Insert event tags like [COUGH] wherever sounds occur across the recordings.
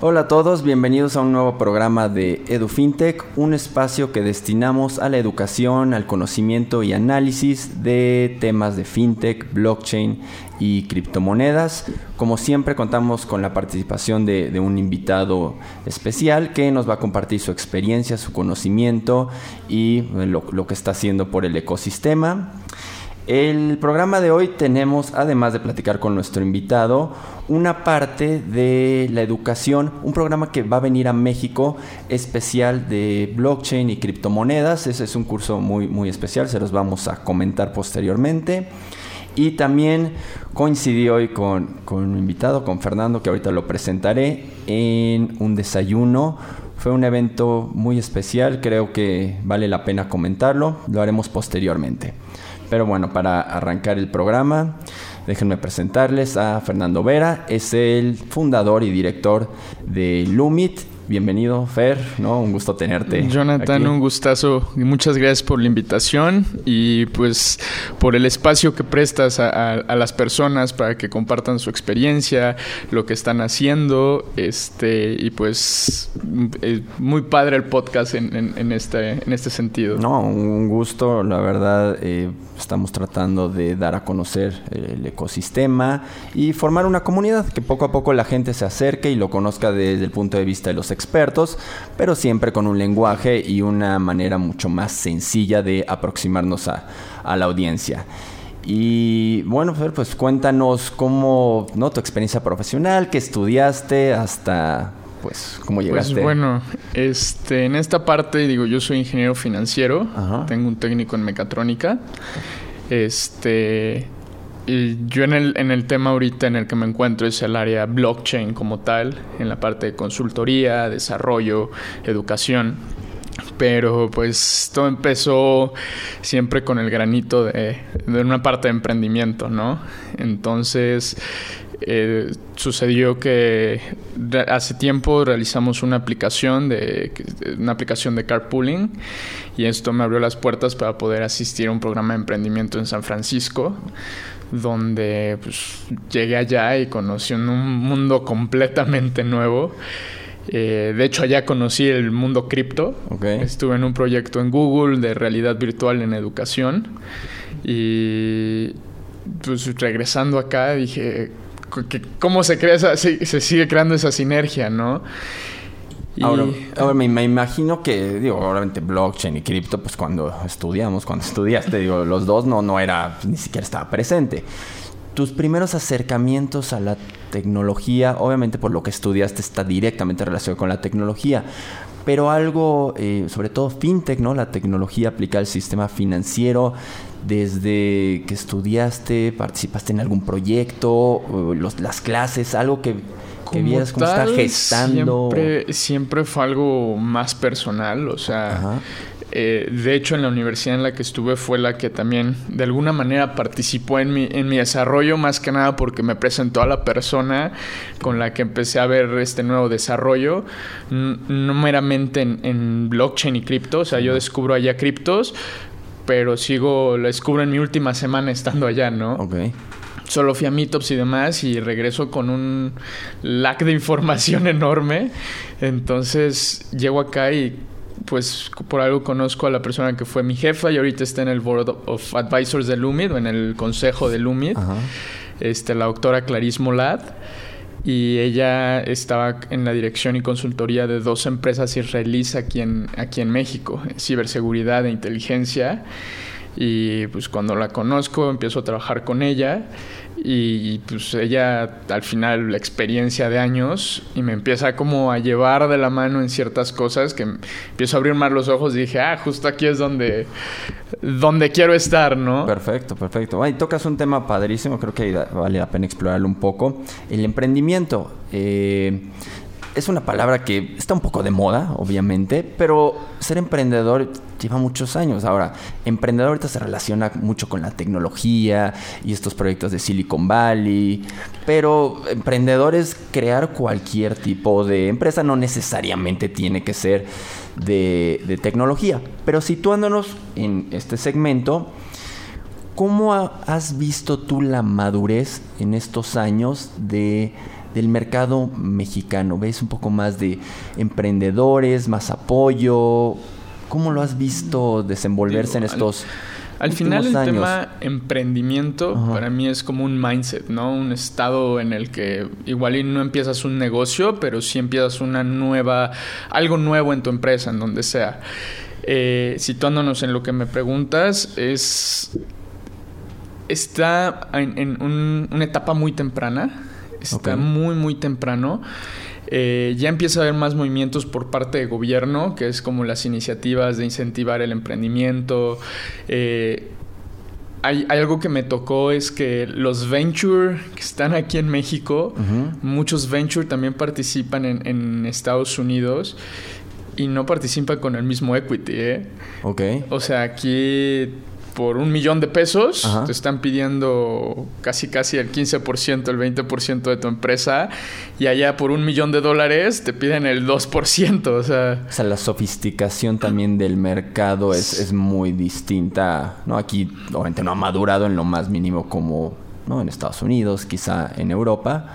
Hola a todos, bienvenidos a un nuevo programa de EduFintech, un espacio que destinamos a la educación, al conocimiento y análisis de temas de fintech, blockchain y criptomonedas. Como siempre contamos con la participación de, un invitado especial que nos va a compartir su experiencia, su conocimiento y lo, que está haciendo por el ecosistema. El programa de hoy tenemos, además de platicar con nuestro invitado, una parte de la educación, un programa que va a venir a México especial de blockchain y criptomonedas. Ese es un curso muy, muy especial, se los vamos a comentar posteriormente. Y también coincidí hoy con, con un invitado, con Fernando, que ahorita lo presentaré, en un desayuno. Fue un evento muy especial, creo que vale la pena comentarlo, lo haremos posteriormente. Pero bueno, para arrancar el programa, déjenme presentarles a Fernando Vera, es el fundador y director de Lumit Bienvenido, Fer, ¿no? Un gusto tenerte. Jonathan, un gustazo y muchas gracias por la invitación y pues por el espacio que prestas a, las personas para que compartan su experiencia, lo que están haciendo, este, y pues eh, muy padre el podcast en, este, en este sentido. No, un gusto, la verdad, eh, estamos tratando de dar a conocer el ecosistema y formar una comunidad que poco a poco la gente se acerque y lo conozca desde el punto de vista de los expertos, pero siempre con un lenguaje y una manera mucho más sencilla de aproximarnos a, la audiencia. Y bueno, pues cuéntanos cómo, ¿no? Tu experiencia profesional, qué estudiaste hasta, pues, cómo pues llegaste. Pues bueno, este, en esta parte, digo, yo soy ingeniero financiero, tengo un técnico en mecatrónica. Este, y yo en el, en el tema ahorita en el que me encuentro es el área blockchain como tal, en la parte de consultoría, desarrollo, educación. Pero pues todo empezó siempre con el granito de, de una parte de emprendimiento, ¿no? Entonces eh, sucedió que hace tiempo realizamos una aplicación de una aplicación de carpooling y esto me abrió las puertas para poder asistir a un programa de emprendimiento en San Francisco donde pues, llegué allá y conocí un mundo [LAUGHS] completamente nuevo. Eh, de hecho, allá conocí el mundo cripto. Estuve en un proyecto en Google de realidad virtual en educación. Y pues regresando acá dije, ¿cómo se crea se sigue creando esa sinergia, no? Ahora, me, imagino que, digo, obviamente blockchain y cripto, pues cuando estudiamos, cuando [LAUGHS] estudiaste, digo, los dos no, no era, ni siquiera estaba presente. Tus primeros acercamientos a la tecnología, obviamente por lo que estudiaste está directamente relacionado con la tecnología, pero algo, eh, sobre todo fintech, ¿no? La tecnología aplicada al sistema financiero, desde que estudiaste, participaste en algún proyecto, las clases, algo que que vieras cómo está gestando. Siempre, siempre fue algo más personal, o sea, eh, de hecho en la universidad en la que estuve fue la que también de alguna manera participó en mi, en mi desarrollo, más que nada porque me presentó a la persona con la que empecé a ver este nuevo desarrollo, no meramente en, en blockchain y cripto, o sea, yo descubro allá criptos, pero sigo, lo descubro en mi última semana estando allá, ¿no? Ok solo fui a meetups y demás y regreso con un lack de información [LAUGHS] enorme. Entonces llego acá y pues por algo conozco a la persona que fue mi jefa y ahorita está en el Board of Advisors de Lumid o en el consejo de Lumid, este, la doctora Clarice Molad. Y ella estaba en la dirección y consultoría de dos empresas israelíes aquí en, aquí en México, ciberseguridad e inteligencia. Y pues cuando la conozco empiezo a trabajar con ella y pues ella al final la experiencia de años y me empieza como a llevar de la mano en ciertas cosas que empiezo a abrir más los ojos y dije, ah, justo aquí es donde, donde quiero estar, ¿no? Perfecto, perfecto. y tocas un tema padrísimo, creo que vale la pena explorarlo un poco. El emprendimiento. Eh, es una palabra que está un poco de moda, obviamente, pero ser emprendedor lleva muchos años. Ahora, emprendedor ahorita se relaciona mucho con la tecnología y estos proyectos de Silicon Valley, pero emprendedor es crear cualquier tipo de empresa, no necesariamente tiene que ser de, tecnología. Pero situándonos en este segmento, ¿cómo has visto tú la madurez en estos años de del mercado mexicano? ¿Ves un poco más de emprendedores, más apoyo? ¿Cómo lo has visto desenvolverse en estos... Al final el tema emprendimiento para mí es como un mindset, ¿no? Un estado en el que igual y no empiezas un negocio, pero sí empiezas una nueva, algo nuevo en tu empresa, en donde sea. Eh, situándonos en lo que me preguntas, es está en, una etapa muy temprana, está muy, muy temprano. Eh, ya empieza a haber más movimientos por parte de gobierno, que es como las iniciativas de incentivar el emprendimiento. Eh, hay, algo que me tocó es que los venture que están aquí en México, muchos venture también participan en, Estados Unidos y no participan con el mismo equity, ¿eh? Ok. O sea, aquí por un millón de pesos, te están pidiendo casi casi el 15%, el 20% de tu empresa, y allá por un millón de dólares te piden el 2%, o sea... O sea, la sofisticación también del mercado es, es muy distinta, ¿no? Aquí obviamente no ha madurado en lo más mínimo como, ¿no? En Estados Unidos, quizá en Europa,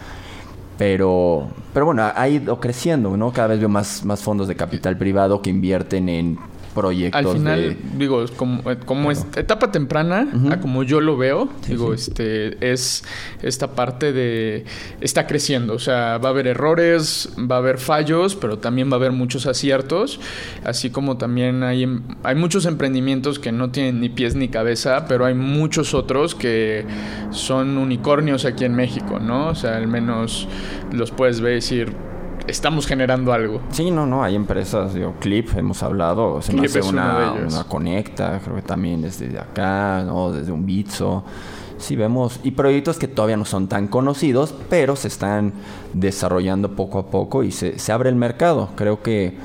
pero, pero bueno, ha ido creciendo, ¿no? Cada vez veo más, más fondos de capital privado que invierten en proyectos. Al final, digo, como, eh, como es etapa temprana, como yo lo veo, digo, este es esta parte de está creciendo, o sea, va a haber errores, va a haber fallos, pero también va a haber muchos aciertos, así como también hay em, hay muchos emprendimientos que no tienen ni pies ni cabeza, pero hay muchos otros que son unicornios aquí en México, ¿no? O sea, al menos los puedes ver y decir estamos generando algo. Sí, no, no, hay empresas, digo, Clip, hemos hablado, se me hace una, una, Conecta, creo que también desde acá, ¿no? Desde un Bitso. Sí, vemos, y proyectos que todavía no son tan conocidos, pero se están desarrollando poco a poco y se, se abre el mercado. Creo que,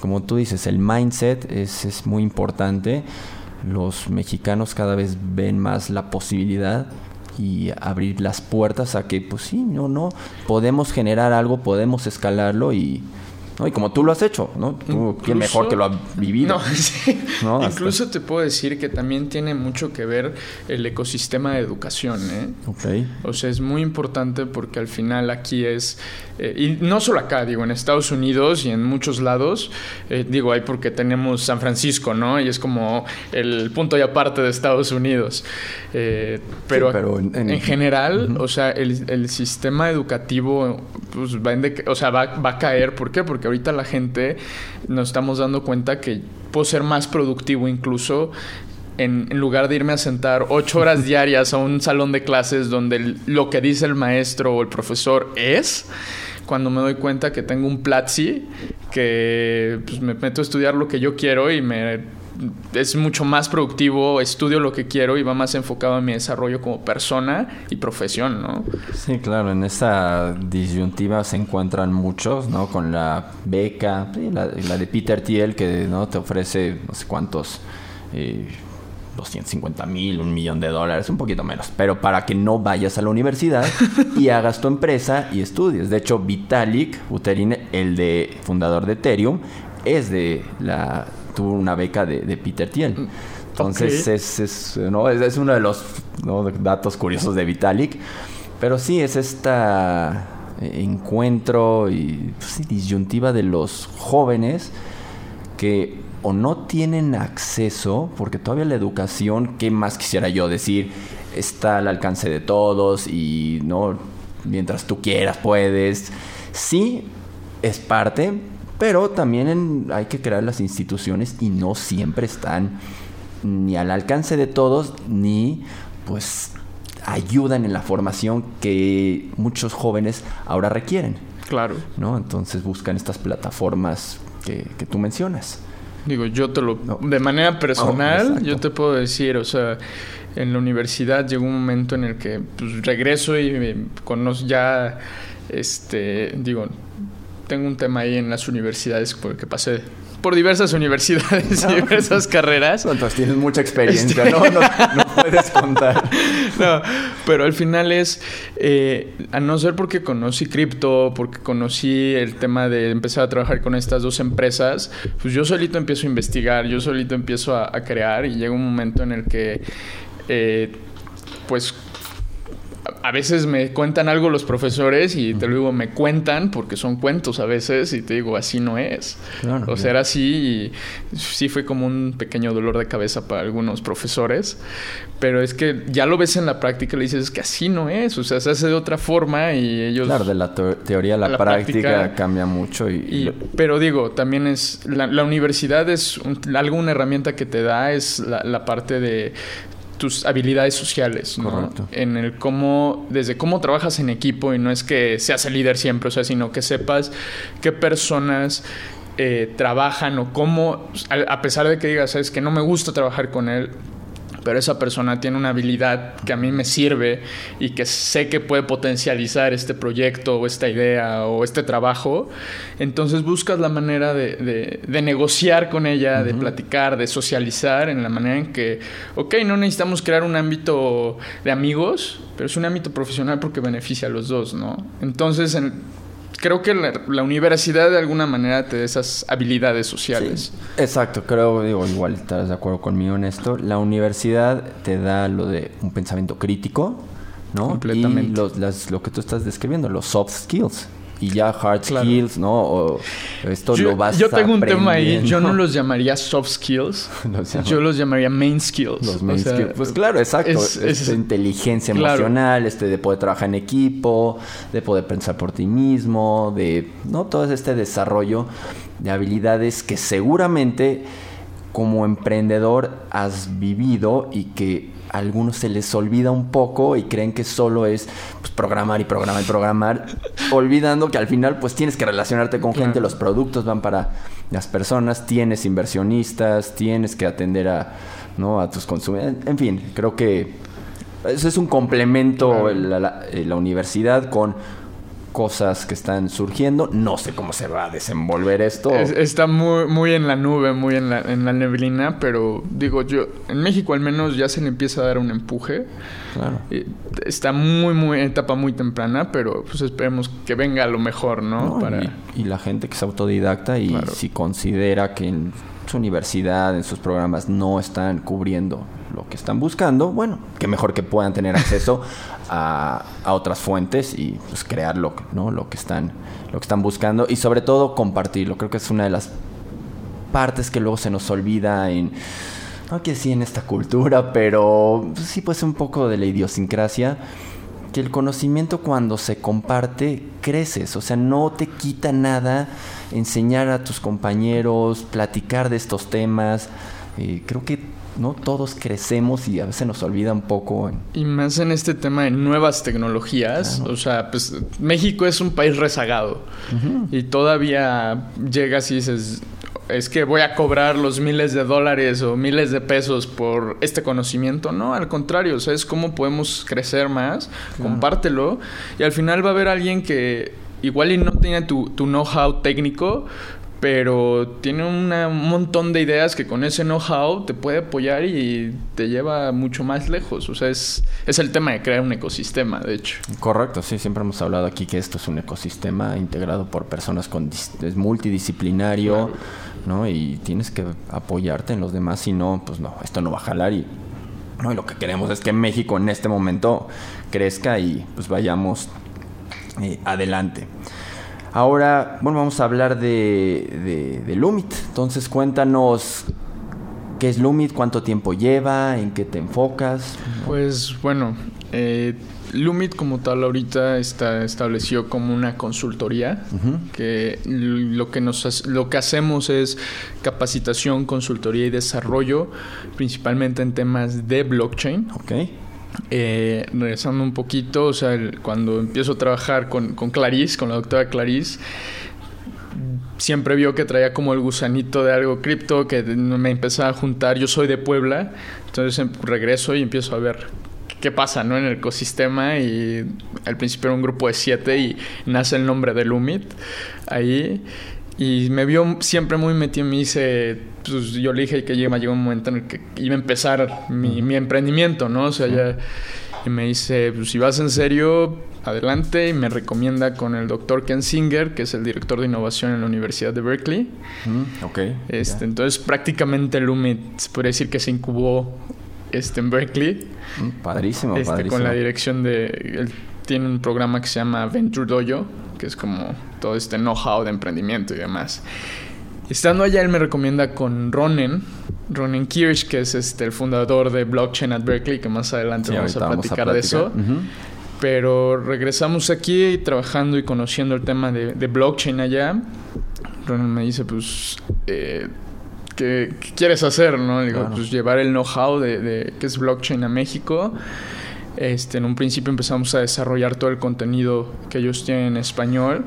como tú dices, el mindset es, es muy importante. Los mexicanos cada vez ven más la posibilidad y abrir las puertas a que, pues sí, no, no, podemos generar algo, podemos escalarlo y, ¿no? Y como tú lo has hecho, ¿no? Tú, ¿quién mejor que lo ha vivido? No, [LAUGHS] Incluso te puedo decir que también tiene mucho que ver el ecosistema de educación, ¿eh? Ok. O sea, es muy importante porque al final aquí es eh, y no solo acá, digo, en Estados Unidos y en muchos lados, eh, digo, hay porque tenemos San Francisco, ¿no? Y es como el punto y aparte de Estados Unidos. Eh, pero, en, general, o sea, el, sistema educativo pues, va, o sea, va, va a caer. ¿Por qué? Porque ahorita la gente nos estamos dando cuenta que puedo ser más productivo incluso en, lugar de irme a sentar ocho horas [LAUGHS] diarias a un salón de clases donde lo que dice el maestro o el profesor es, cuando me doy cuenta que tengo un Platzi, que pues, me meto a estudiar lo que yo quiero y me es mucho más productivo, estudio lo que quiero y va más enfocado en mi desarrollo como persona y profesión, ¿no? Sí, claro, en esa disyuntiva se encuentran muchos, ¿no? Con la beca, la, de Peter Thiel que no te ofrece no sé cuántos eh, 250 mil, un millón de dólares, un poquito menos, pero para que no vayas a la universidad [LAUGHS] y hagas tu empresa y estudies. De hecho, Vitalik Buterin, el de fundador de Ethereum, es de la tuvo una beca de, Peter Thiel. Mm, Entonces es, es, ¿no? es, uno de los datos curiosos de Vitalik. Pero sí, es esta eh, encuentro y pues disyuntiva de los jóvenes que o no tienen acceso, porque todavía la educación, ¿qué más quisiera yo decir? Está al alcance de todos y no mientras tú quieras puedes. Sí, es parte, pero también hay que crear las instituciones y no siempre están ni al alcance de todos ni pues ayudan en la formación que muchos jóvenes ahora requieren. Claro. ¿No? Entonces buscan estas plataformas que, que tú mencionas. Digo, yo te lo... De manera personal, yo te puedo decir, o sea, en la universidad llegó un momento en el que pues, regreso y conozco ya, este, digo, tengo un tema ahí en las universidades porque pasé por diversas universidades y diversas carreras. Entonces tienes mucha experiencia, ¿no? ¿no? puedes contar. [LAUGHS] No, pero al final es, eh, a no ser porque conocí cripto, porque conocí el tema de empezar a trabajar con estas dos empresas, pues yo solito empiezo a investigar, yo solito empiezo a, crear y llega un momento en el que, eh, pues a veces me cuentan algo los profesores y te lo digo, me cuentan porque son cuentos a veces y te digo, así no es. o sea, era así y sí fue como un pequeño dolor de cabeza para algunos profesores, pero es que ya lo ves en la práctica y le dices, es que así no es, o sea, se hace de otra forma y ellos... Claro, de la teoría a la, práctica, cambia mucho y... Pero digo, también es, la, universidad es alguna herramienta que te da, es la parte de tus habilidades sociales, ¿no? En el cómo, desde cómo trabajas en equipo y no es que seas el líder siempre, o sea, sino que sepas qué personas eh, trabajan o cómo, a, pesar de que digas, sabes que no me gusta trabajar con él, pero esa persona tiene una habilidad que a mí me sirve y que sé que puede potencializar este proyecto o esta idea o este trabajo, entonces buscas la manera de, negociar con ella, de platicar, de socializar en la manera en que, ok, no necesitamos crear un ámbito de amigos, pero es un ámbito profesional porque beneficia a los dos, ¿no? Entonces, en, creo que la, universidad de alguna manera te da esas habilidades sociales. exacto, creo, digo, igual estás de acuerdo conmigo en esto. La universidad te da lo de un pensamiento crítico, ¿no? Completamente. Y lo que tú estás describiendo, los soft skills y ya hard skills, ¿no? O esto yo, lo vas Yo tengo un tema ahí, yo no [LAUGHS] los llamaría soft skills, [LAUGHS] yo los llamaría main skills. Los main skills. Pues claro, exacto. Es, inteligencia emocional, este de poder trabajar en equipo, de poder pensar por ti mismo, de, ¿no? Todo este desarrollo de habilidades que seguramente como emprendedor has vivido y que a algunos se les olvida un poco y creen que solo es pues, programar y programar y programar, [LAUGHS] olvidando que al final pues tienes que relacionarte con gente, los productos van para las personas, tienes inversionistas, tienes que atender a, ¿no? a tus consumidores, en fin, creo que eso es un complemento la universidad con cosas que están surgiendo. No sé cómo se va a desenvolver esto. está muy, muy en la nube, muy en la, en la neblina, pero digo yo, en México al menos ya se le empieza a dar un empuje. Claro. Está muy, muy en etapa muy temprana, pero pues esperemos que venga lo mejor, ¿no? y, la gente que es autodidacta y si considera que en su universidad, en sus programas, no están cubriendo lo que están buscando, bueno, que mejor que puedan tener acceso [LAUGHS] a, otras fuentes y pues crear lo, ¿no? lo, que están, lo que están buscando y sobre todo compartirlo. Creo que es una de las partes que luego se nos olvida en... No que sí en esta cultura, pero sí pues un poco de la idiosincrasia que el conocimiento cuando se comparte creces, o sea, no te quita nada enseñar a tus compañeros, platicar de estos temas. Eh, creo que no todos crecemos y a veces nos olvida un poco. Y más en este tema de nuevas tecnologías, o sea, pues México es un país rezagado y todavía llegas y dices, es que voy a cobrar los miles de dólares o miles de pesos por este conocimiento. No, al contrario, ¿sabes cómo podemos crecer más? Compártelo y al final va a haber alguien que igual y no tiene tu, tu know-how técnico, pero tiene un montón de ideas que con ese know-how te puede apoyar y te lleva mucho más lejos. O sea, es, es el tema de crear un ecosistema, de hecho. Correcto, sí, siempre hemos hablado aquí que esto es un ecosistema integrado por personas con es multidisciplinario, ¿no? Y tienes que apoyarte en los demás, si no, pues no, esto no va a jalar y no, y lo que queremos es que México en este momento crezca y pues vayamos eh, adelante. Ahora, bueno, vamos a hablar de, de, Lumit. Entonces, cuéntanos qué es Lumit, cuánto tiempo lleva, en qué te enfocas. Pues bueno, eh, Lumit como tal ahorita está establecido como una consultoría que lo que nos lo que hacemos es capacitación, consultoría y desarrollo, principalmente en temas de blockchain. Okay. Eh, regresando un poquito, o sea, cuando empiezo a trabajar con, con Clarice, con la doctora Clarice, siempre vio que traía como el gusanito de algo cripto, que me empezaba a juntar. Yo soy de Puebla, entonces em, regreso y empiezo a ver qué pasa ¿no? en el ecosistema. Y al principio era un grupo de siete y nace el nombre de Lumit ahí. Y me vio siempre muy metido en mí. Dice, pues yo le dije que llegó, llegó un momento en el que iba a empezar mi, mi emprendimiento, ¿no? O sea, ya. Y me dice, pues si vas en serio, adelante. Y me recomienda con el doctor Ken Singer, que es el director de innovación en la Universidad de Berkeley. ok. Este, Entonces, prácticamente el UMIT se podría decir que se incubó este, en Berkeley. Mm, padrísimo, este, padrísimo. Con la dirección de... Él tiene un programa que se llama Venture Dojo, que es como todo este know-how de emprendimiento y demás. Estando allá, él me recomienda con Ronen, Ronen Kirsch, que es este, el fundador de Blockchain at Berkeley, que más adelante Sí, vamos, a ahorita vamos a platicar de eso. Pero regresamos aquí trabajando y conociendo el tema de, de blockchain allá. Ronen me dice, pues, eh, ¿qué, qué quieres hacer? ¿no? Le digo, Claro. pues llevar el know-how de, de qué es blockchain a México. Este, en un principio empezamos a desarrollar todo el contenido que ellos tienen en español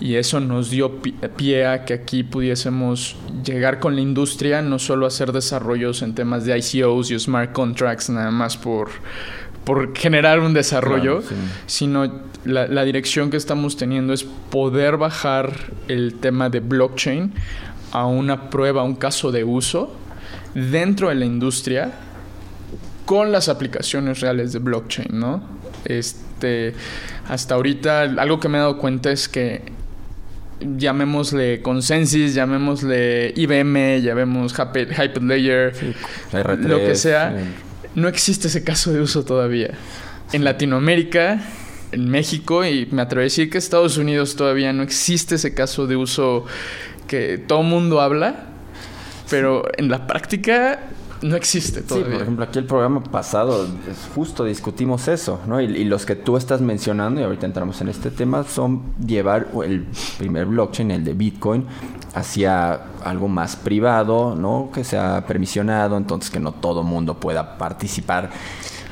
y eso nos dio pi- pie a que aquí pudiésemos llegar con la industria, no solo hacer desarrollos en temas de ICOs y smart contracts nada más por, por generar un desarrollo, Claro, sí. sino la, la dirección que estamos teniendo es poder bajar el tema de blockchain a una prueba, a un caso de uso dentro de la industria con las aplicaciones reales de blockchain, ¿no? Este, hasta ahorita algo que me he dado cuenta es que llamémosle Consensus, llamémosle IBM, llamemos Hype- Hyperledger, R3, lo que sea, no existe ese caso de uso todavía. En Latinoamérica, en México y me atrevo a decir que Estados Unidos todavía no existe ese caso de uso que todo mundo habla, pero en la práctica no existe Sí, todavía. por ejemplo, aquí el programa pasado es justo discutimos eso, ¿no? Y, y los que tú estás mencionando, y ahorita entramos en este tema, son llevar el primer blockchain, el de Bitcoin, hacia algo más privado, ¿no? Que sea permisionado, entonces que no todo mundo pueda participar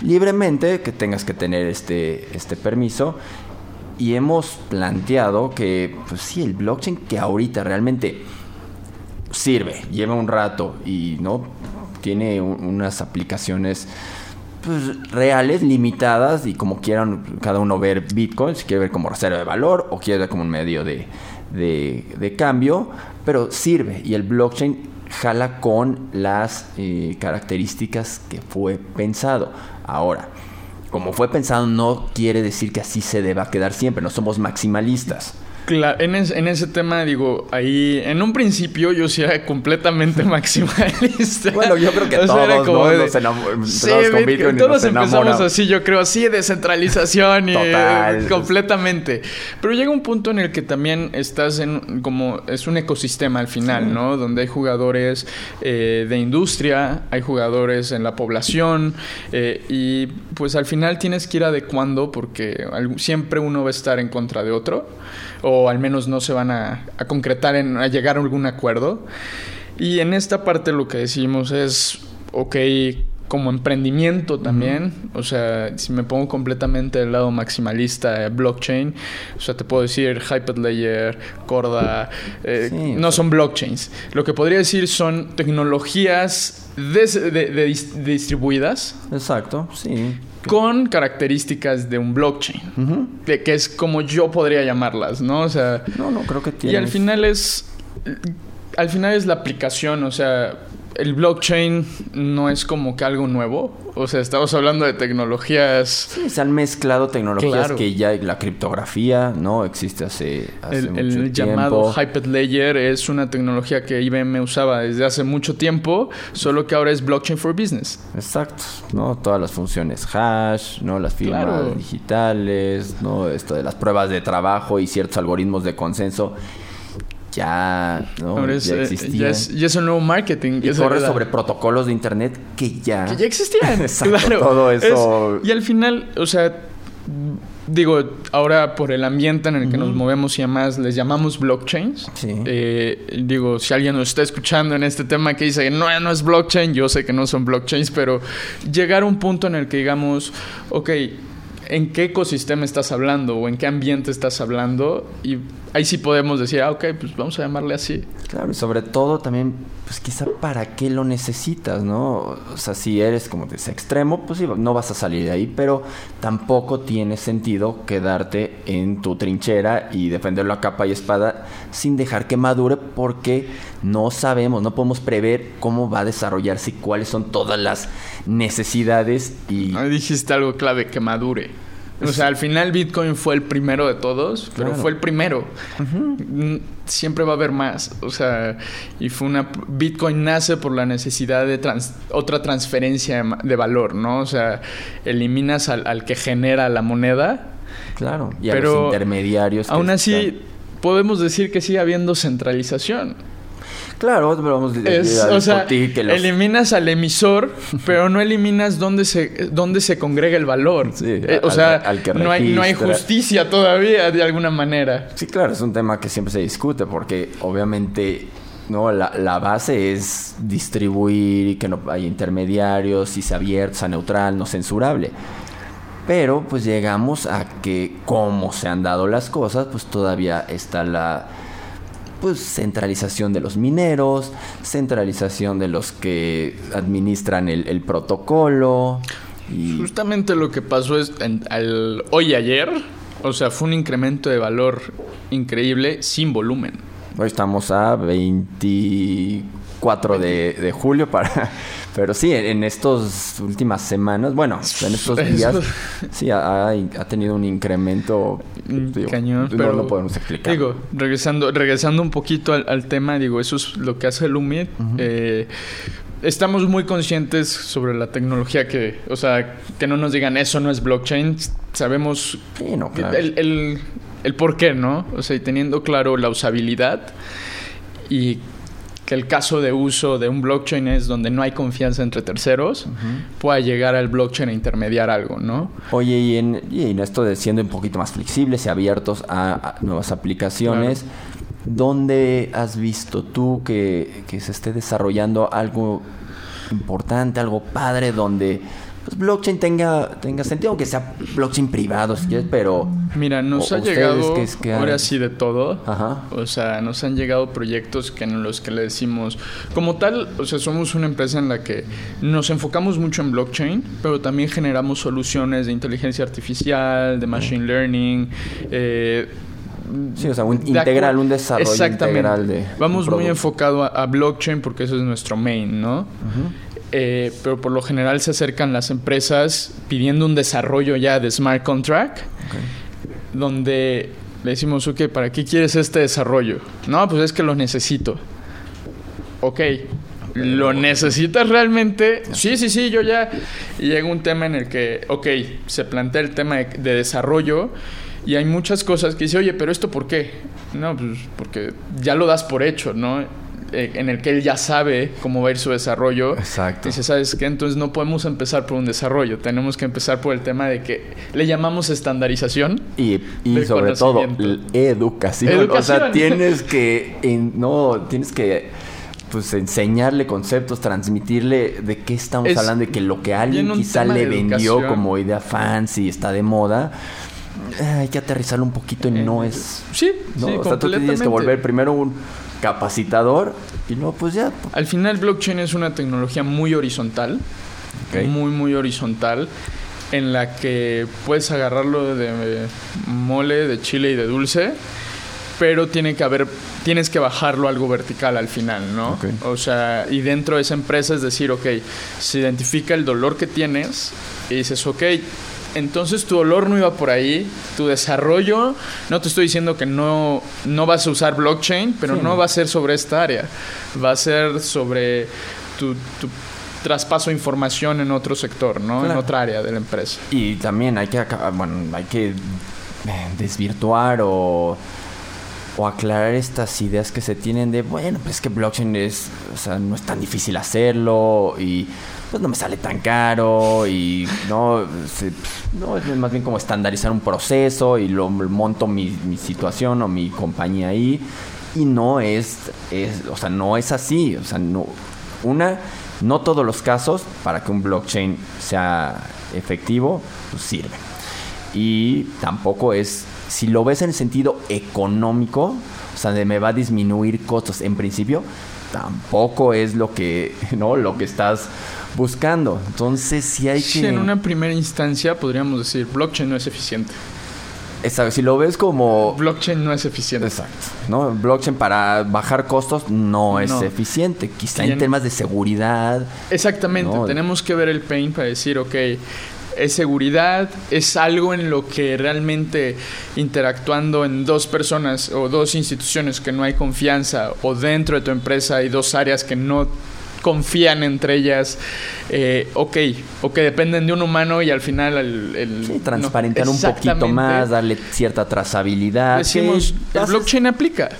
libremente, que tengas que tener este, este permiso. Y hemos planteado que, pues sí, el blockchain que ahorita realmente sirve, lleva un rato y no tiene un- unas aplicaciones pues, reales, limitadas y como quieran cada uno ver Bitcoin, si quiere ver como reserva de valor o quiere ver como un medio de, de- de cambio, pero sirve y el blockchain jala con las eh, características que fue pensado. Ahora, como fue pensado no quiere decir que así se deba quedar siempre, no somos maximalistas. Claro, en, es- en ese tema, digo, ahí en un principio yo sí era completamente [LAUGHS] maximalista. Bueno, yo creo que [LAUGHS] O sea, era todos, como ¿no? de- Nos Sí, empezamos con Bitcoin, Bitcoin y todos nos empezamos así, yo creo, sí, descentralización y Total. completamente. Pero llega un punto en el que también estás en como es un ecosistema al final, ¿no? Donde hay jugadores eh, de industria, hay jugadores en la población eh, y pues al final tienes que ir adecuando porque siempre uno va a estar en contra de otro o al menos no se van a, a concretar en a llegar a algún acuerdo. Y en esta parte lo que decimos es, ok, como emprendimiento también, o sea, si me pongo completamente del lado maximalista de blockchain, o sea, te puedo decir Hyperledger, Corda, eh, Sí, no son blockchains. Lo que podría decir son tecnologías des- de- de dis- distribuidas Exacto, sí. con características de un blockchain, de que es como yo podría llamarlas, ¿no? O sea, No, no, creo que tiene. y al final es. Al final es la aplicación, o sea, el blockchain no es como que algo nuevo. O sea, estamos hablando de tecnologías. Sí, se han mezclado tecnologías Claro. que ya la criptografía no existe hace, hace El, mucho el tiempo. llamado Hyperledger es una tecnología que IBM usaba desde hace mucho tiempo, solo que ahora es blockchain for business. Exacto, ¿no? Todas las funciones hash, ¿no? Las firmas Claro. digitales, ¿no? Esto de las pruebas de trabajo y ciertos algoritmos de consenso ya, ¿no? ahora es, ya eh, ya es, ya es un nuevo marketing. y corre sobre protocolos de internet que ya... Que ya existían. [LAUGHS] Exacto, claro. todo eso- Es- y al final, o sea, digo, ahora por el ambiente en el que nos movemos y demás, les llamamos blockchains. Sí. Eh, digo, si alguien nos está escuchando en este tema que dice que no, no es blockchain, yo sé que no son blockchains, pero llegar a un punto en el que digamos, ok, ¿en qué ecosistema estás hablando o en qué ambiente estás hablando? Y ahí sí podemos decir, ah, ok, pues vamos a llamarle así. Claro, y sobre todo también, pues quizá para qué lo necesitas, ¿no? O sea, si eres como de ese extremo, pues sí, no vas a salir de ahí, pero tampoco tiene sentido quedarte en tu trinchera y defenderlo a capa y espada sin dejar que madure porque no sabemos, no podemos prever cómo va a desarrollarse y cuáles son todas las necesidades y... Ahí dijiste algo clave, que madure. O sea, al final Bitcoin fue el primero de todos, pero fue el primero. Mm, siempre va a haber más. O sea, y fue una. Bitcoin nace por la necesidad de otra transferencia de valor, ¿no? O sea, eliminas al, que genera la moneda. Claro, y a los intermediarios. Aún así, podemos decir que sigue habiendo centralización. Claro, pero vamos a o sea, que eliminas al emisor, [LAUGHS] pero no eliminas dónde se, dónde se congrega el valor. Eh, o sea, no, hay, no hay justicia todavía de alguna manera. Sí, claro, es un tema que siempre se discute porque obviamente no la, la base es distribuir y que no hay intermediarios, y sea abierto, sea neutral, no censurable. Pero pues llegamos a que como se han dado las cosas, pues todavía está la pues centralización de los mineros, centralización de los que administran el, protocolo. Y... Justamente lo que pasó es hoy y ayer, o sea, fue un incremento de valor increíble sin volumen. Hoy estamos a 24 de, de julio para [LAUGHS] pero sí, en estas últimas semanas, bueno, en estos días, sí, ha, tenido un incremento. Cañón, pero. No lo podemos explicar. Digo, regresando, regresando un poquito al, tema, digo, eso es lo que hace el UMID. Eh, estamos muy conscientes sobre la tecnología que, o sea, que no nos digan eso no es blockchain. Sabemos el, el, el por qué, ¿no? O sea, y teniendo claro la usabilidad y que el caso de uso de un blockchain es donde no hay confianza entre terceros, pueda llegar al blockchain a intermediar algo, ¿no? Oye, y en, esto de siendo un poquito más flexibles y abiertos a, nuevas aplicaciones, ¿dónde has visto tú que, que se esté desarrollando algo importante, algo padre, donde pues, blockchain tenga, tenga sentido, aunque sea blockchain privado, si quieres, pero... Mira, nos ha llegado, ahora sí de todo, o sea, nos han llegado proyectos que en los que le decimos, como tal, o sea, somos una empresa en la que nos enfocamos mucho en blockchain, pero también generamos soluciones de inteligencia artificial, de machine learning, eh, Sí, o sea, un integral, un desarrollo integral de. Vamos muy enfocado a, blockchain porque eso es nuestro main, ¿no? Eh, pero por lo general se acercan las empresas pidiendo un desarrollo ya de smart contract, donde le decimos, ok, ¿para qué quieres este desarrollo? No, pues es que lo necesito. Ok, ¿lo necesitas realmente? Sí, sí, sí, yo ya. Y llega un tema en el que, ok, se plantea el tema de, de desarrollo y hay muchas cosas que dice, oye, pero esto por qué? No, pues porque ya lo das por hecho, ¿no? Eh, en el que él ya sabe cómo va a ir su desarrollo. Exacto. Dice, ¿sabes qué? Entonces no podemos empezar por un desarrollo, tenemos que empezar por el tema de que le llamamos estandarización. Y, y sobre todo, educación. O sea, tienes [LAUGHS] que, no, tienes que pues enseñarle conceptos, transmitirle de qué estamos hablando y que lo que alguien quizá le vendió como idea fancy está de moda. Hay que aterrizarlo un poquito y no es. Sí, no, o sea, tú tienes que volver primero un capacitador y luego pues ya. Al final blockchain es una tecnología muy horizontal, muy muy horizontal, en la que puedes agarrarlo de mole, de chile y de dulce, pero tiene que haber, tienes que bajarlo algo vertical al final, ¿no? O sea, y dentro de esa empresa es decir, ok, se identifica el dolor que tienes y dices, ok, entonces tu olor no iba por ahí, tu desarrollo, no te estoy diciendo que no, no vas a usar blockchain, pero no va a ser sobre esta área, va a ser sobre tu, traspaso de información en otro sector, ¿no? En otra área de la empresa. Y también hay que, bueno, hay que eh, desvirtuar o, o aclarar estas ideas que se tienen de, bueno, pues que blockchain es, o sea, no es tan difícil hacerlo y pues no me sale tan caro y no, no es más bien como estandarizar un proceso y lo monto mi, situación o mi compañía ahí y no es, es, o sea, no es así, o sea, no, una, no todos los casos para que un blockchain sea efectivo, pues sirve. Y tampoco es, si lo ves en el sentido económico, o sea, de me va a disminuir costos en principio, tampoco es lo que, [LAUGHS] ¿no? Lo que estás buscando. Entonces, si hay que... Sí, en una primera instancia podríamos decir, blockchain no es eficiente. Exacto, si lo ves como... Blockchain no es eficiente. Exacto. ¿no? Blockchain para bajar costos no es eficiente. Quizá en, temas de seguridad. Exactamente. Tenemos que ver el pain para decir, ok, es seguridad, es algo en lo que realmente interactuando en dos personas o dos instituciones que no hay confianza o dentro de tu empresa hay dos áreas que no confían entre ellas, eh, ok, o que dependen de un humano y al final el... sí, transparentar un poquito más, darle cierta trazabilidad. Decimos, el blockchain aplica,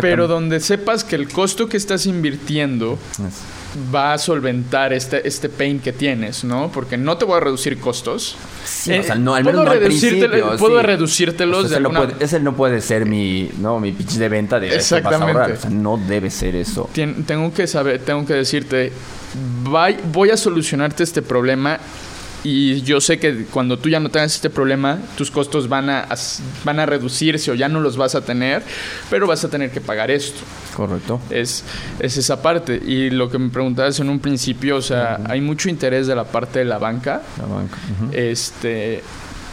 pero donde sepas que el costo que estás invirtiendo va a solventar este, este pain que tienes, ¿no? Porque no te voy a reducir costos. Sí, o sea, no, al menos puedo, no puedo reducírtelos ese, no puede, ese no puede ser mi, no, mi pitch de venta de Exactamente. O sea, no debe ser eso. tengo que saber, tengo que decirte, voy a solucionarte este problema y yo sé que cuando tú ya no tengas este problema, tus costos van a, van a reducirse o ya no los vas a tener, pero vas a tener que pagar esto. Correcto. Es, es esa parte. Y lo que me preguntabas en un principio, o sea, hay mucho interés de la parte de la banca. La banca. Este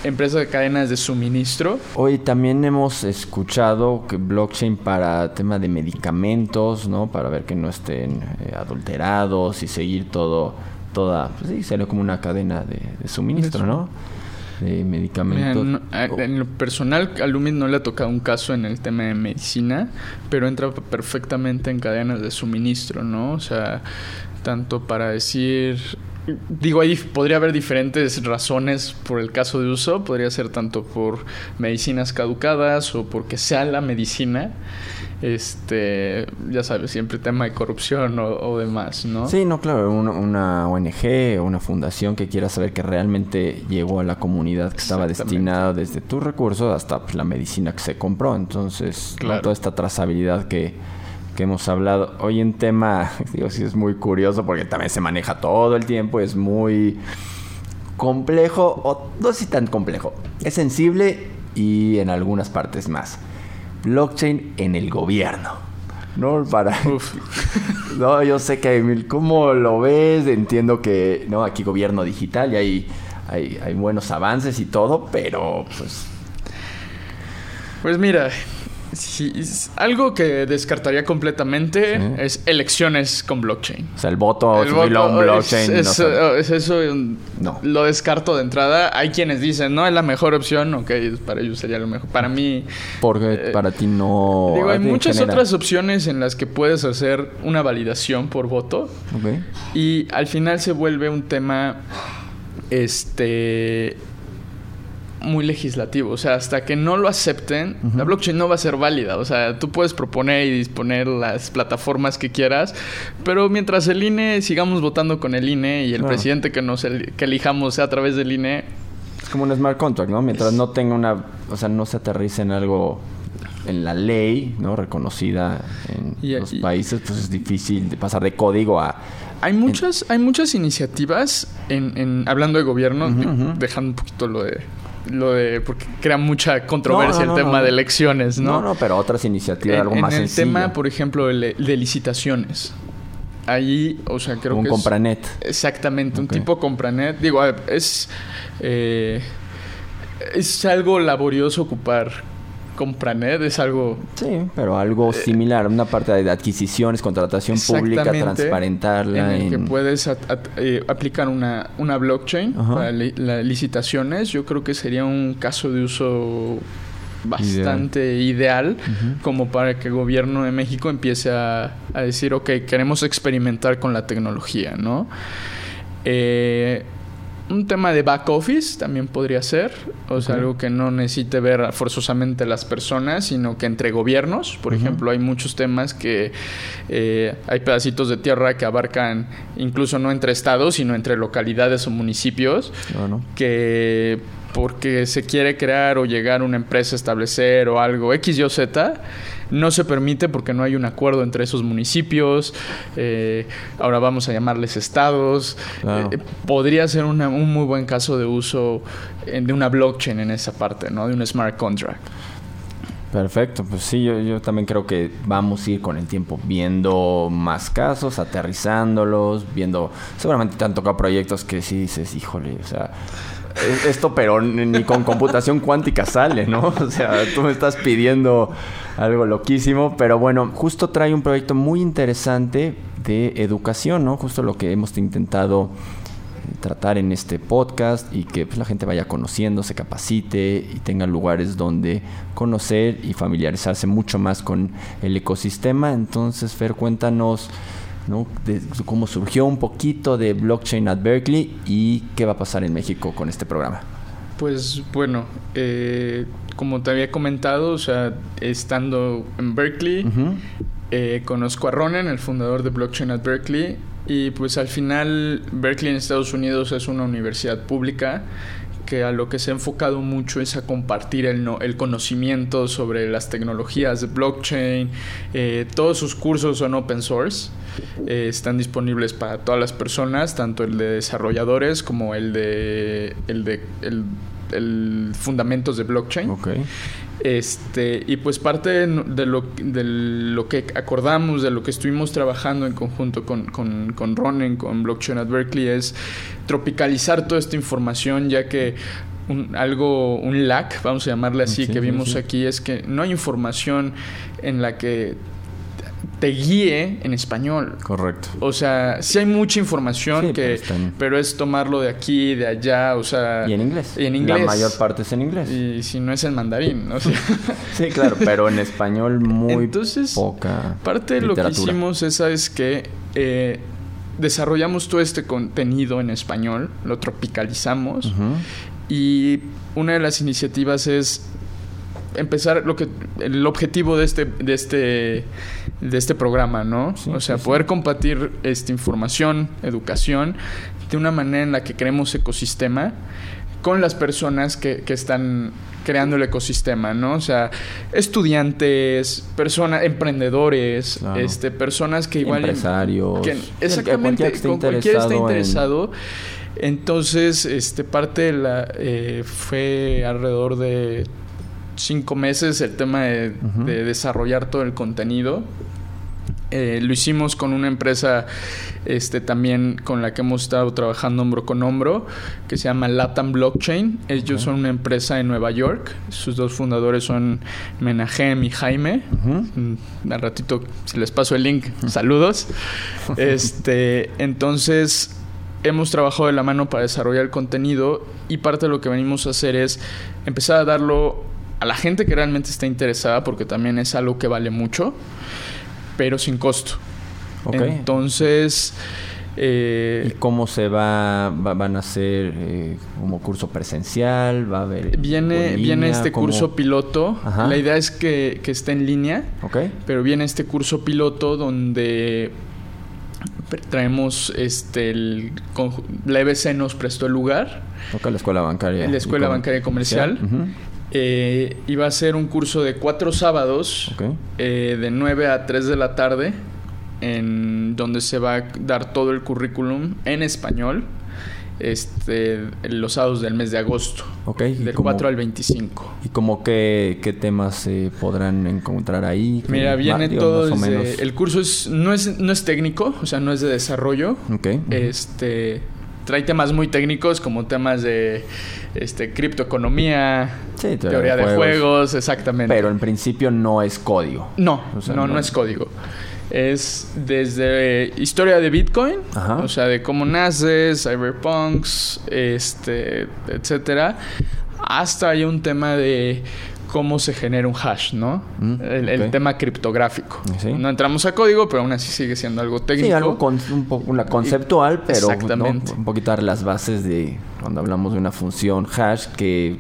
empresas de cadenas de suministro. Hoy también hemos escuchado que blockchain para tema de medicamentos, ¿no? Para ver que no estén eh, adulterados y seguir todo toda, pues sí, sería como una cadena de, suministro, ¿no? De medicamentos. en lo personal, a Lumis no le ha tocado un caso en el tema de medicina, pero entra perfectamente en cadenas de suministro, ¿no? O sea, tanto para decir digo, ahí podría haber diferentes razones por el caso de uso. Podría ser tanto por medicinas caducadas o porque sea la medicina este, ya sabes, siempre tema de corrupción o, demás, ¿no? Sí, no, claro, una, ONG o una fundación que quiera saber que realmente llegó a la comunidad que estaba destinada desde tus recursos hasta pues, la medicina que se compró. Entonces, toda esta trazabilidad que, que hemos hablado. Hoy en tema, [LAUGHS] digo, sí es muy curioso porque también se maneja todo el tiempo, es muy complejo, o no si tan complejo, es sensible y en algunas partes más blockchain en el gobierno. No, para. [LAUGHS] no, yo sé que ¿cómo lo ves? Entiendo que no, aquí gobierno digital y hay, hay, hay buenos avances y todo, pero pues. Pues mira, Sí, algo que descartaría completamente es elecciones con blockchain. O sea, el voto, el voto blockchain. Es, eso. No. Lo descarto de entrada. Hay quienes dicen, no, es la mejor opción. Ok, para ellos sería lo mejor. Para mí. Porque eh, para ti no. Digo, hay muchas otras opciones en las que puedes hacer una validación por voto. Okay. Y al final se vuelve un tema. Este muy legislativo. O sea, hasta que no lo acepten, la blockchain no va a ser válida. O sea, tú puedes proponer y disponer las plataformas que quieras, pero mientras el INE sigamos votando con el INE y el presidente que nos que elijamos sea a través del INE. Es como un smart contract, ¿no? Mientras no tenga una. O sea, no se aterrice en algo en la ley, ¿no? Reconocida en los países, pues es difícil de pasar de código a. Hay muchas, hay muchas iniciativas en, hablando de gobierno, dejando un poquito lo de lo de porque crea mucha controversia el tema de elecciones, ¿no? No, no, pero otras iniciativas, algo más en el tema, por ejemplo, de, licitaciones. Ahí, o sea, creo un que compranet. exactamente, un tipo compranet. Digo, es eh, es algo laborioso ocupar Compranet es algo... Sí, pero algo eh, similar, una parte de adquisiciones, contratación pública, transparentarla. En el que puedes eh, aplicar una, una blockchain para las licitaciones, yo creo que sería un caso de uso bastante ideal, como para que el gobierno de México empiece a, a, decir, ok, queremos experimentar con la tecnología, ¿no? Eh, un tema de back office también podría ser, o sea, algo que no necesite ver forzosamente las personas, sino que entre gobiernos, por ejemplo, hay muchos temas que eh, hay pedacitos de tierra que abarcan incluso no entre estados, sino entre localidades o municipios, que porque se quiere crear o llegar a una empresa, establecer o algo X, Y o Z, no se permite porque no hay un acuerdo entre esos municipios. Eh, ahora vamos a llamarles estados. Eh, podría ser un muy buen caso de uso de una blockchain en esa parte, ¿no? De un smart contract. Perfecto, pues sí, yo, yo, también creo que vamos a ir con el tiempo viendo más casos, aterrizándolos, viendo, seguramente te han tocado proyectos que sí dices, híjole, o sea, esto pero ni con computación cuántica sale, ¿no? [LAUGHS] O sea, tú me estás pidiendo algo loquísimo, pero bueno, justo trae un proyecto muy interesante de educación, ¿no? Justo lo que hemos intentado tratar en este podcast y que pues, la gente vaya conociendo, se capacite y tenga lugares donde conocer y familiarizarse mucho más con el ecosistema. Entonces, Fer, cuéntanos ¿no? de cómo surgió un poquito de blockchain at Berkeley y qué va a pasar en México con este programa. Pues bueno, eh, como te había comentado, o sea, estando en Berkeley, eh, conozco a Ronen, el fundador de Blockchain at Berkeley, y pues al final Berkeley en Estados Unidos es una universidad pública que a lo que se ha enfocado mucho es a compartir el, el conocimiento sobre las tecnologías de blockchain. Eh, todos sus cursos son open source, eh, están disponibles para todas las personas, tanto el de desarrolladores como el de el de el, fundamentos de blockchain. Okay. Este, y pues parte de lo, de lo que acordamos, de lo que estuvimos trabajando en conjunto con, con, con Ronen, con Blockchain at Berkeley, es tropicalizar toda esta información, ya que un, algo, un lag, vamos a llamarle así, que vimos aquí, es que no hay información en la que te guíe en español. Correcto. O sea, sí hay mucha información que, pero, es tomarlo de aquí, de allá, o sea. Y en inglés. Y en inglés. La mayor parte es en inglés. Y si no es en mandarín, ¿no? [LAUGHS] sí, claro, pero en español muy Entonces, poca. Parte de lo que hicimos es, ¿sabes que eh, desarrollamos todo este contenido en español, lo tropicalizamos y una de las iniciativas es empezar lo que el objetivo de este de este de este programa, ¿no? o sea, poder compartir esta información, educación de una manera en la que creemos ecosistema con las personas que, que están creando el ecosistema, ¿no? O sea, estudiantes, personas, emprendedores, este, personas que igual... Empresarios. Que, exactamente, con cualquiera está interesado. Entonces, este, parte de la... Eh, fue alrededor de cinco meses el tema de, desarrollar todo el contenido. Eh, lo hicimos con una empresa este, también con la que hemos estado trabajando hombro con hombro, que se llama Latam Blockchain. Ellos son una empresa en Nueva York. Sus dos fundadores son Menahem y Jaime. Mm, al ratito, si les paso el link, saludos. [LAUGHS] este, entonces, hemos trabajado de la mano para desarrollar el contenido y parte de lo que venimos a hacer es empezar a darlo a la gente que realmente está interesada, porque también es algo que vale mucho, pero sin costo. Entonces... Eh, ¿Y cómo se va, van a hacer eh, como curso presencial? ¿Va a haber viene, viene este curso piloto. La idea es que, que esté en línea. Okay. Pero viene este curso piloto donde traemos este el, la EBC nos prestó el lugar. Okay, la escuela bancaria. La escuela bancaria comercial. Eh, iba a ser un curso de cuatro sábados, eh, de 9 a 3 de la tarde, en donde se va a dar todo el currículum en español. Este, los sábados del mes de agosto. Del 4 al 25. ¿Y como qué, qué temas se podrán encontrar ahí? Mira, viene todo El curso es no, es no es técnico, o sea, no es de desarrollo. Este trae temas muy técnicos como temas de este criptoeconomía, teoría, de, juegos. exactamente. Pero en principio no es código. No, no, no, es código. Es desde historia de Bitcoin, o sea, de cómo nace, cyberpunks, este, etcétera, hasta hay un tema de cómo se genera un hash, ¿no? Mm, el, tema criptográfico. No entramos a código, pero aún así sigue siendo algo técnico. Sí, algo con, un poco una conceptual, pero un poquito dar las bases de cuando hablamos de una función hash que,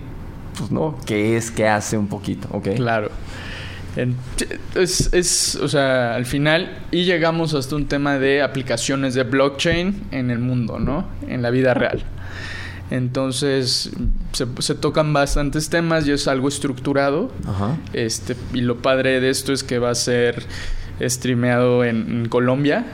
pues, ¿no? ¿Qué es? ¿Qué hace un poquito? ¿Ok? Claro. Es, es, o sea, al final, y llegamos hasta un tema de aplicaciones de blockchain en el mundo, ¿no? En la vida real. Entonces se, tocan bastantes temas y es algo estructurado. Este, y lo padre de esto es que va a ser streameado en, Colombia.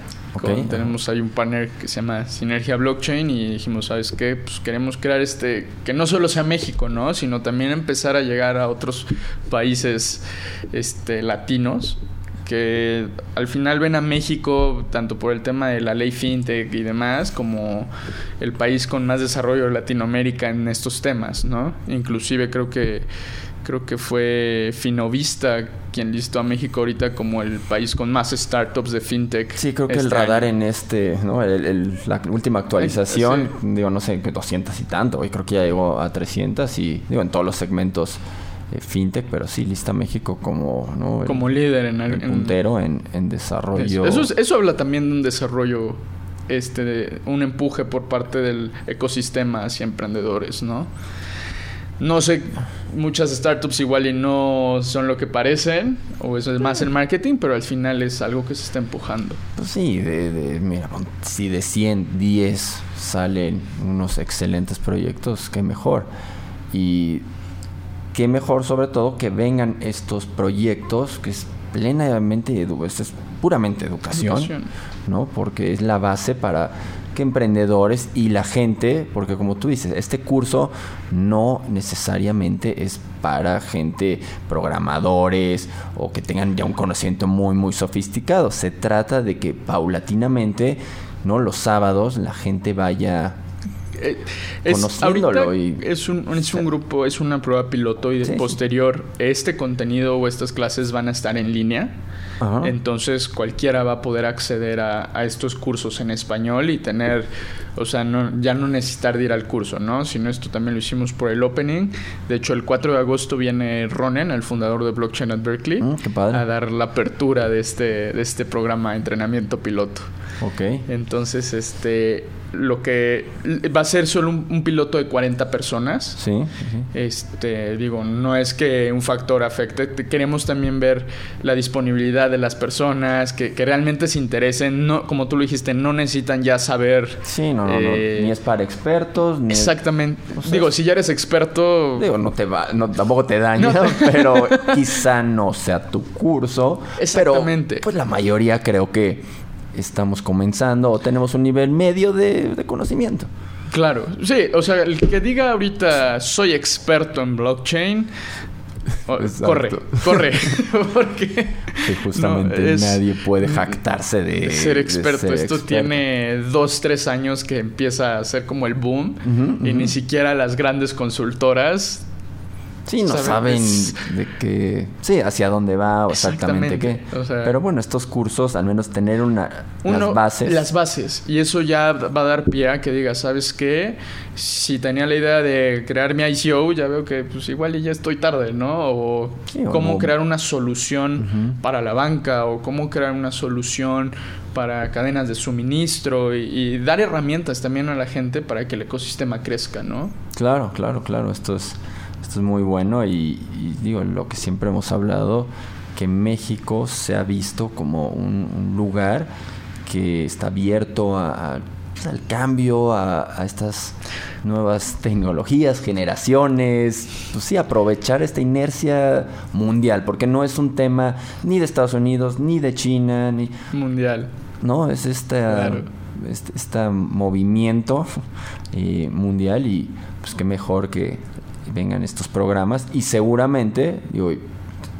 tenemos ahí un partner que se llama Sinergia Blockchain y dijimos, ¿sabes qué? Pues queremos crear este, que no solo sea México, ¿no? Sino también empezar a llegar a otros países este, latinos que al final ven a México, tanto por el tema de la ley fintech y demás, como el país con más desarrollo de Latinoamérica en estos temas, ¿no? Inclusive creo que Creo que fue Finovista quien listó a México ahorita como el país con más startups de fintech. Sí, creo que el este radar año. en este, ¿no? El- el- la última actualización, digo, no sé, que 200 y tanto, y creo que ya llegó a 300 y, digo, en todos los segmentos eh, fintech, pero sí lista México como, ¿no? El, como líder en, el puntero en, en desarrollo. Eso, es- eso habla también de un desarrollo, este, de un empuje por parte del ecosistema hacia emprendedores, ¿no? No sé, muchas startups igual y no son lo que parecen, o eso es más el marketing, pero al final es algo que se está empujando. Pues sí, de, de- mira, si de 100, 10 salen unos excelentes proyectos, qué mejor. Y qué mejor sobre todo que vengan estos proyectos que es plenamente, es puramente educación, Educación. ¿no? Porque es la base para que emprendedores y la gente, porque como tú dices, este curso no necesariamente es para gente programadores o que tengan ya un conocimiento muy muy sofisticado. Se trata de que paulatinamente, no los sábados la gente vaya Eh, es, Conociéndolo ahorita y- es un, es un grupo, es una prueba piloto y de Sí, sí. posterior este contenido o estas clases van a estar en línea. Ajá. Entonces cualquiera va a poder acceder a, a estos cursos en español y tener, o sea, no, ya no necesitar de ir al curso, ¿no? Sino esto también lo hicimos por el opening. De hecho, el 4 de agosto viene Ronen, el fundador de Blockchain at Berkeley, Mm, qué padre. a dar la apertura de este, de este programa de entrenamiento piloto. Ok. Entonces, este, lo que va a ser solo un, un piloto de 40 personas. Sí. Este, digo, no es que un factor afecte. Te- Queremos también ver la disponibilidad de las personas, que, que realmente se interesen. No, como tú lo dijiste, no necesitan ya saber. Sí, no, no, no, eh, Ni es para expertos, ni es- Exactamente. o sea, digo, si ya eres experto. Digo, no te va, no, tampoco te daña, No. [LAUGHS] pero quizá no sea tu curso. Exactamente. Pero, pues la mayoría creo que estamos comenzando o tenemos un nivel medio de, de conocimiento. Claro, sí, o sea, el que diga ahorita soy experto en blockchain, o- [LAUGHS] Exacto. corre, corre, [LAUGHS] porque Que justamente no, es nadie puede jactarse de, ser de experto. ser Esto experto. tiene dos, tres años que empieza a ser como el boom y ni siquiera las grandes consultoras Sí, no ¿saben? de qué... Sí, hacia dónde va o exactamente, qué. Exactamente, o sea- Pero bueno, estos cursos, al menos tener una, Uno, las bases... Las bases. Y eso ya va a dar pie a que diga, ¿sabes qué? Si tenía la idea de crear mi ICO, ya veo que pues igual y ya estoy tarde, ¿no? O Sí, cómo crear una solución para la banca o cómo crear una solución para cadenas de suministro y, y dar herramientas también a la gente para que el ecosistema crezca, ¿no? Claro, claro, claro. Esto es, esto es muy bueno y, y digo, lo que siempre hemos hablado, que México se ha visto como un, un lugar que está abierto a- a, pues, al cambio, a, a estas nuevas tecnologías, generaciones, pues sí, aprovechar esta inercia mundial, porque no es un tema ni de Estados Unidos, ni de China, ni... Mundial. No, es esta, Claro. este, este movimiento eh, mundial y pues qué mejor que vengan estos programas y seguramente, digo,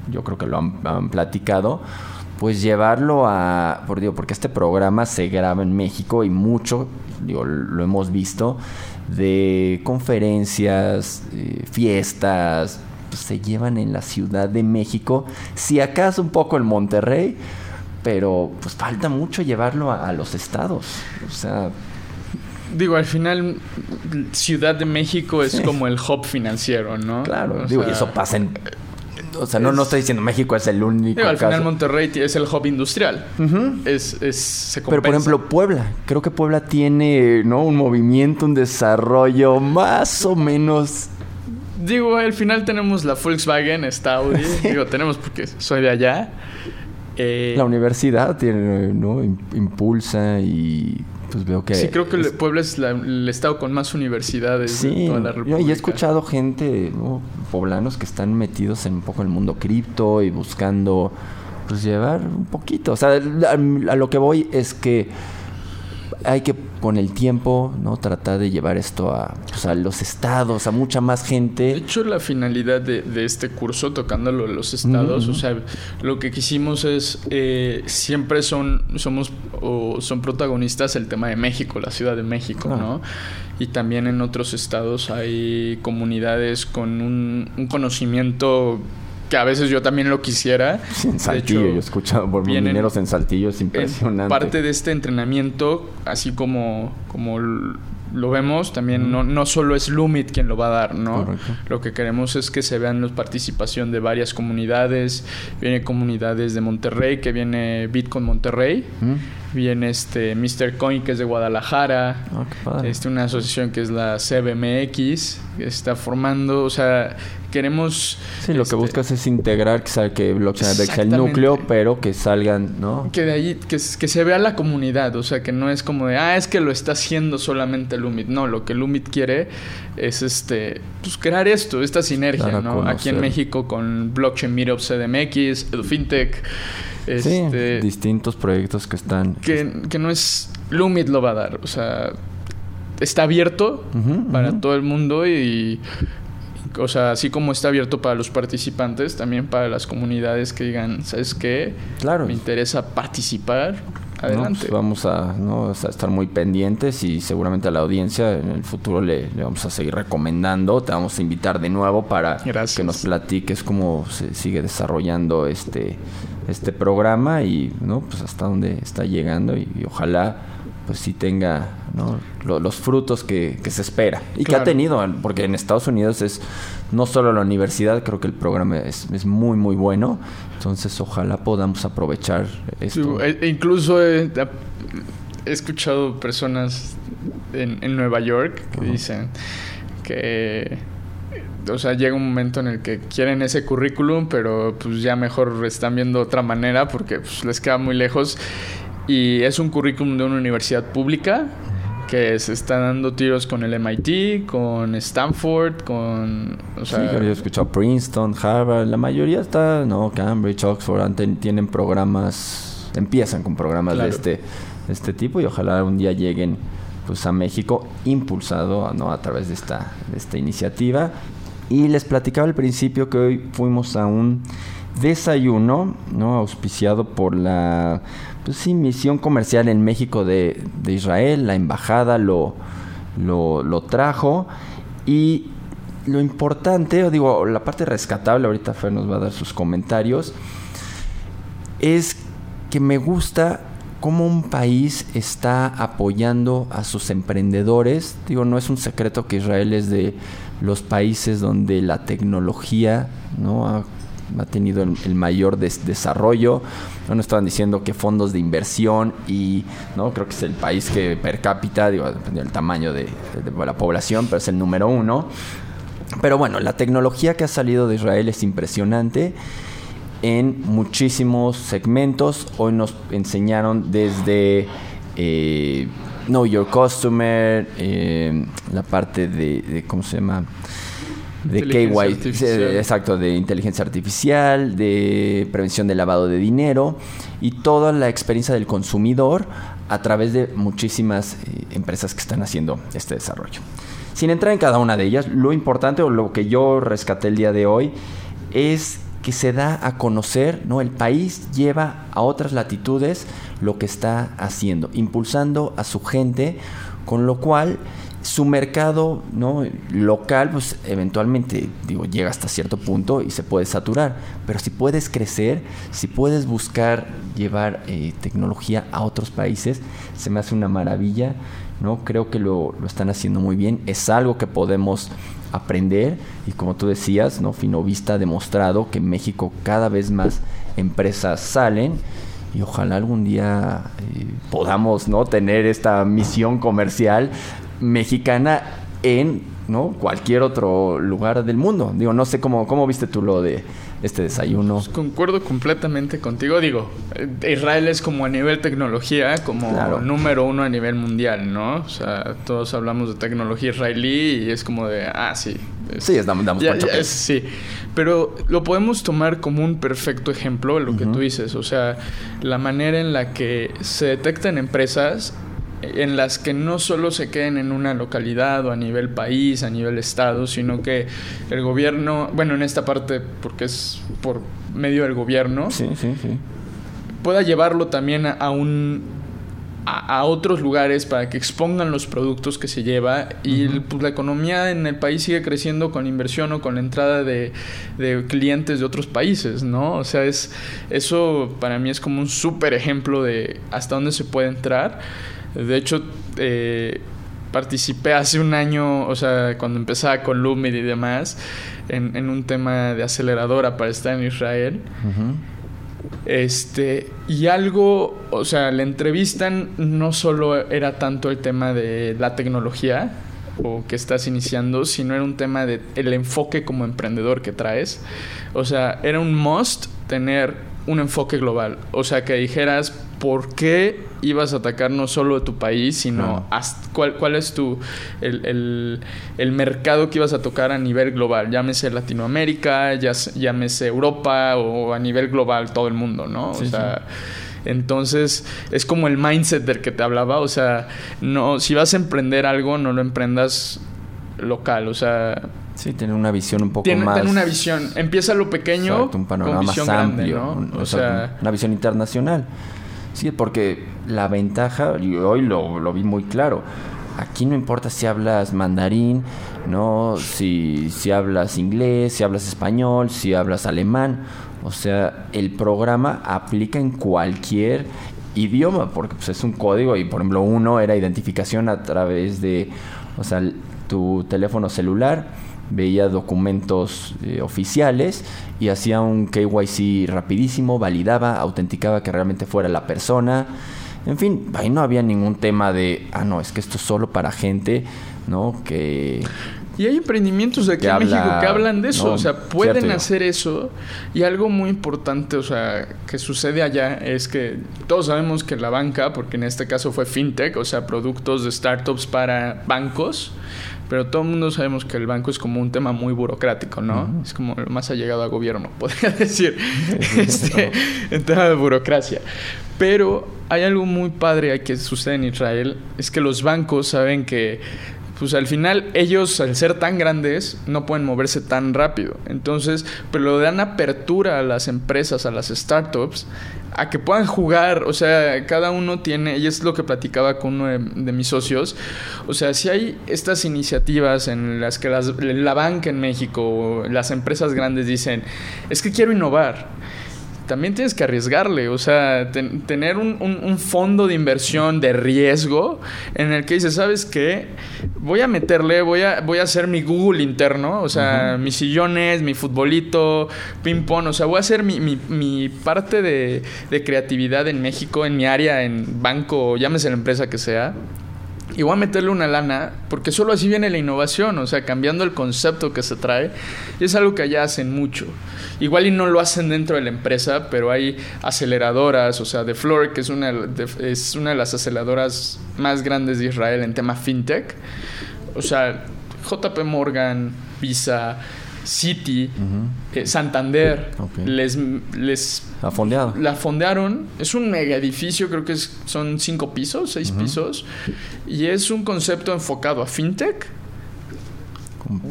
yo creo que lo han, platicado, pues llevarlo a, por, digo, porque este programa se graba en México y mucho, digo, lo hemos visto, de conferencias, eh, fiestas, pues, se llevan en la Ciudad de México, si acaso un poco en Monterrey, pero pues falta mucho llevarlo a los estados. O sea, Digo, al final Ciudad de México es Sí. como el hub financiero, ¿no? claro, O digo, y eso pasa en... O sea, no, no es- estoy diciendo México es el único Digo, al caso. final Monterrey es el hub industrial. Es, es, se Pero por ejemplo, Puebla. Creo que Puebla tiene, ¿no? Un movimiento, un desarrollo más o menos... Digo, al final tenemos la Volkswagen, está Audi. [LAUGHS] Digo, tenemos porque soy de allá. Eh, La universidad tiene, ¿no? Im- Impulsa y pues veo que... sí, creo que es- el Puebla es la- el estado con más universidades Sí, de toda la República. y he escuchado gente, ¿no? poblanos que están metidos en un poco el mundo cripto y buscando, pues llevar un poquito. O sea, a, a lo que voy es que hay que con el tiempo, ¿no? Tratar de llevar esto a, pues, a los estados, a mucha más gente. De hecho, la finalidad de, de este curso, tocándolo en los estados, o sea, lo que quisimos es, eh, siempre son, somos, o son protagonistas el tema de México, la Ciudad de México, ¿no? Y también en otros estados hay comunidades con un, un conocimiento que a veces yo también lo quisiera. en Saltillo, yo he escuchado por mineros en Saltillo, es impresionante. Parte de este entrenamiento, así como, como lo vemos, también no, no solo es Lumit quien lo va a dar, ¿no? Lo que queremos es que se vean la participación de varias comunidades. Viene comunidades de Monterrey, que viene Bitcoin Monterrey. Viene este Mr. Coin, que es de Guadalajara. Oh, este, una asociación que es la CBMX, que está formando, o sea, queremos... Sí, lo que este, buscas es integrar, que, que blockchain sea el núcleo, pero que salgan, ¿no? Que de ahí, que, que, se vea la comunidad, o sea, que no es como de, ah, es que lo está haciendo solamente Lumit. No, lo que Lumit quiere es, este, pues crear esto, esta sinergia, ¿no? Aquí en México con Blockchain Meetup CDMX, EduFintech... Este, distintos proyectos que están... Que, que no es... Lumit lo va a dar, o sea está abierto para todo el mundo y o sea, así como está abierto para los participantes, también para las comunidades que digan, ¿sabes qué? Claro. Me interesa participar. Adelante. Pues vamos a, ¿no? estar muy pendientes y seguramente a la audiencia en el futuro le, vamos a seguir recomendando. Te vamos a invitar de nuevo para que nos platiques cómo se sigue desarrollando este, este programa y ¿no? pues hasta dónde está llegando y ojalá pues sí tenga los frutos que, se espera y que ha tenido, porque en Estados Unidos es no solo la universidad, creo que el programa es, muy, muy bueno, entonces ojalá podamos aprovechar esto. E, incluso he, escuchado personas en, Nueva York que dicen que o sea, llega un momento en el que quieren ese currículum, pero pues ya mejor están viendo otra manera porque pues, les queda muy lejos. Y es un currículum de una universidad pública que se está dando tiros con el MIT, con Stanford, con... O sea, sí, yo he escuchado Princeton, Harvard, la mayoría está, no, Cambridge, Oxford, tienen programas, empiezan con programas de este, este tipo y ojalá un día lleguen pues a México impulsado ¿no? a través de esta, de esta iniciativa. Y les platicaba al principio que hoy fuimos a un desayuno, ¿no? Auspiciado por la pues sí, misión comercial en México de, Israel, la embajada lo, lo, trajo y lo importante, o digo, la parte rescatable, ahorita Fer nos va a dar sus comentarios, es que me gusta cómo un país está apoyando a sus emprendedores. Digo, no es un secreto que Israel es de los países donde la tecnología ¿no? ha tenido el, mayor desarrollo. No estaban diciendo que fondos de inversión y no creo que es el país que per cápita, digo, depende del tamaño de, la población, pero es el número uno. Pero bueno, la tecnología que ha salido de Israel es impresionante en muchísimos segmentos. Hoy nos enseñaron desde eh, Know Your Customer, eh, la parte de, ¿cómo se llama? de KY, exacto, de inteligencia artificial, de prevención de lavado de dinero y toda la experiencia del consumidor a través de muchísimas eh, empresas que están haciendo este desarrollo. Sin entrar en cada una de ellas, lo importante o lo que yo rescaté el día de hoy es que se da a conocer, ¿no? El país lleva a otras latitudes lo que está haciendo, impulsando a su gente, con lo cual su mercado ¿no? local, pues eventualmente, digo, llega hasta cierto punto y se puede saturar. Pero si puedes crecer, si puedes buscar llevar eh, tecnología a otros países, se me hace una maravilla. ¿no? Creo que lo, lo, están haciendo muy bien. Es algo que podemos aprender. Y como tú decías, ¿no? Finovista ha demostrado que en México cada vez más empresas salen y ojalá algún día eh, podamos no tener esta misión comercial mexicana en ¿no? cualquier otro lugar del mundo. Digo, no sé cómo, cómo viste tú lo de este desayuno. Pues concuerdo completamente contigo. Digo, Israel es como a nivel tecnología, como número uno a nivel mundial, ¿no? O sea, todos hablamos de tecnología israelí y es como de, ah, sí. sí, es, damos, damos Sí, pero lo podemos tomar como un perfecto ejemplo, lo que tú dices. O sea, la manera en la que se detectan empresas en las que no solo se queden en una localidad o a nivel país, a nivel estado, sino que el gobierno, bueno, en esta parte, porque es por medio del gobierno, Sí, sí, sí. pueda llevarlo también a, un a, a otros lugares para que expongan los productos que se lleva y pues, la economía en el país sigue creciendo con inversión o con la entrada de, de clientes de otros países, ¿no? O sea, es eso para mí es como un súper ejemplo de hasta dónde se puede entrar. De hecho, eh, participé hace un año, o sea, cuando empezaba con Lumid y demás, en, en un tema de aceleradora para estar en Israel. Este, y algo, o sea, la entrevista no solo era tanto el tema de la tecnología o que estás iniciando, sino era un tema de el enfoque como emprendedor que traes. O sea, era un must tener un enfoque global. O sea, que dijeras por qué ibas a atacar no solo a tu país, sino hasta- cuál, cuál es tu el, el- el mercado que ibas a tocar a nivel global. Llámese Latinoamérica, llámese Europa o a nivel global todo el mundo, ¿no? Sí, o sea, entonces es como el mindset del que te hablaba. O sea, no, si vas a emprender algo, no lo emprendas local. O sea, Sí, tener una visión un poco tiene, más... ten una visión. Empieza lo pequeño Exacto, un panorama con más visión grande. ¿no? un- O sea, una visión internacional. Sí, porque la ventaja, y hoy lo, lo vi muy claro, aquí no importa si hablas mandarín, no, si, si hablas inglés, si hablas español, si hablas alemán. O sea, el programa aplica en cualquier idioma, porque pues, es un código y por ejemplo uno era identificación a través de, o sea, tu teléfono celular veía documentos eh, oficiales y hacía un KYC rapidísimo, validaba, autenticaba que realmente fuera la persona. En fin, ahí no había ningún tema de, ah, no, es que esto es solo para gente, ¿no? Que... Y hay emprendimientos aquí Que en habla- México que hablan de eso, no, o sea, pueden cierto, hacer eso. Y algo muy importante, o sea, que sucede allá es que todos sabemos que la banca, porque en este caso fue fintech, o sea, productos de startups para bancos, pero todo el mundo sabemos que el banco es como un tema muy burocrático, ¿no? Es como lo más allegado a gobierno, [LAUGHS] podría decir, este, en tema de burocracia. Pero hay algo muy padre que sucede en Israel, es que los bancos saben que pues al final ellos al ser tan grandes no pueden moverse tan rápido. Entonces, pero le dan apertura a las empresas, a las startups, a que puedan jugar. O sea, cada uno tiene, y es lo que platicaba con uno de, mis socios, o sea, si hay estas iniciativas en las que las- la banca en México, las empresas grandes dicen, es que quiero innovar también tienes que arriesgarle, o sea, ten- tener un, un- un fondo de inversión de riesgo en el que dices, ¿sabes qué? Voy a meterle, voy a, voy a hacer mi Google interno, o sea, mis sillones, mi futbolito, ping-pong, o sea, voy a hacer mi, mi- mi parte de, de creatividad en México, en mi área, en banco, llámese la empresa que sea. Y a meterle una lana, porque solo así viene la innovación, o sea, cambiando el concepto que se trae. Y es algo que allá hacen mucho. Igual y no lo hacen dentro de la empresa, pero hay aceleradoras, o sea, The Floor, que es una, de, es una de las aceleradoras más grandes de Israel en tema fintech. O sea, JP Morgan, Visa, Citi, eh, Santander, Ok. les, les Ha fondeado. la fondearon. Es un mega edificio, creo que es- son cinco pisos, seis pisos. Y es un concepto enfocado a fintech,